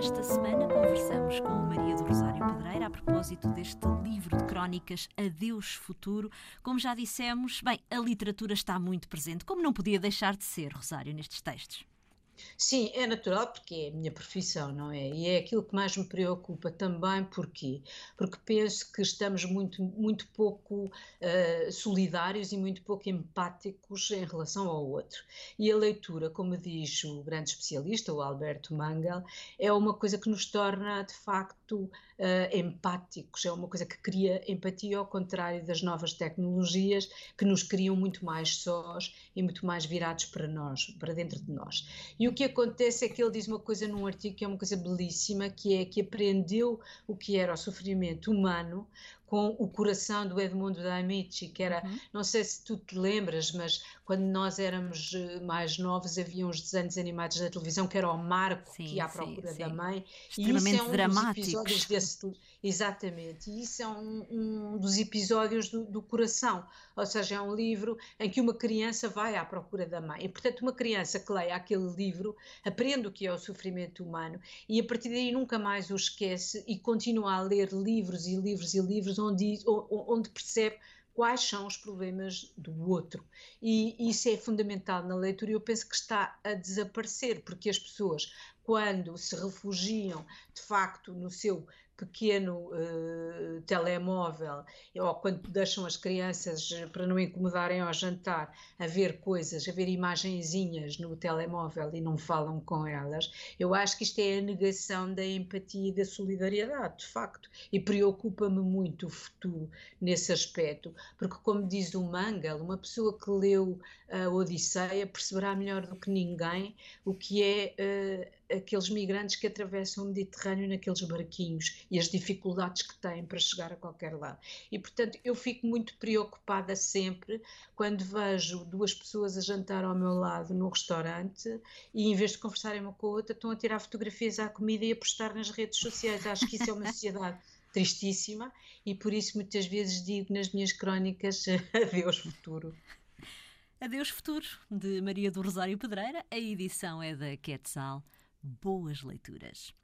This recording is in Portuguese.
Desta semana conversamos com Maria do Rosário Pedreira a propósito deste livro de crónicas Adeus Futuro. Como já dissemos, bem, a literatura está muito presente, como não podia deixar de ser, Rosário, nestes textos. Sim, é natural porque é a minha profissão, não é? E é aquilo que mais me preocupa também, porquê? Porque penso que estamos muito, muito pouco uh, solidários e muito pouco empáticos em relação ao outro. E a leitura, como diz o grande especialista, o Alberto Mangel, é uma coisa que nos torna, de facto, uh, empáticos, é uma coisa que cria empatia, ao contrário das novas tecnologias, que nos criam muito mais sós e muito mais virados para nós, para dentro de nós. E o que acontece é que ele diz uma coisa num artigo que é uma coisa belíssima, que é que aprendeu o que era o sofrimento humano com o coração do Edmundo da Amici, que era, uhum. não sei se tu te lembras, mas quando nós éramos eh, mais novos havia uns desenhos animados da televisão que era o Marco sim, que ia à procura sim, da mãe. Extremamente e isso é um dramáticos. Dos episódios desse, exatamente, e isso é um, um dos episódios do, do, coração, ou seja, é um livro em que uma criança vai à procura da mãe. E, portanto, uma criança que leia aquele livro aprende o que é o sofrimento humano e a partir daí nunca mais o esquece e continua a ler livros e livros e livros onde, onde percebe quais são os problemas do outro. E isso é fundamental na leitura e eu penso que está a desaparecer, porque as pessoas, quando se refugiam de facto no seu pequeno uh, telemóvel ou quando deixam as crianças eh, para não incomodarem ao jantar a ver coisas, a ver imagenzinhas no telemóvel e não falam com elas, eu acho que isto é a negação da empatia e da solidariedade, de facto, e preocupa-me muito o futuro nesse aspecto, porque como diz o Mangel, uma pessoa que leu a Odisseia perceberá melhor do que ninguém o que é uh, aqueles migrantes que atravessam o Mediterrâneo naqueles barquinhos e as dificuldades que têm para chegar a qualquer lado. E, portanto, eu fico muito preocupada sempre quando vejo duas pessoas a jantar ao meu lado no restaurante e, em vez de conversarem uma com a outra, estão a tirar fotografias à comida e a postar nas redes sociais. Acho que isso é uma sociedade tristíssima e por isso muitas vezes digo nas minhas crónicas adeus futuro. Adeus Futuro, de Maria do Rosário Pedreira. A edição é da Quetzal. Boas leituras.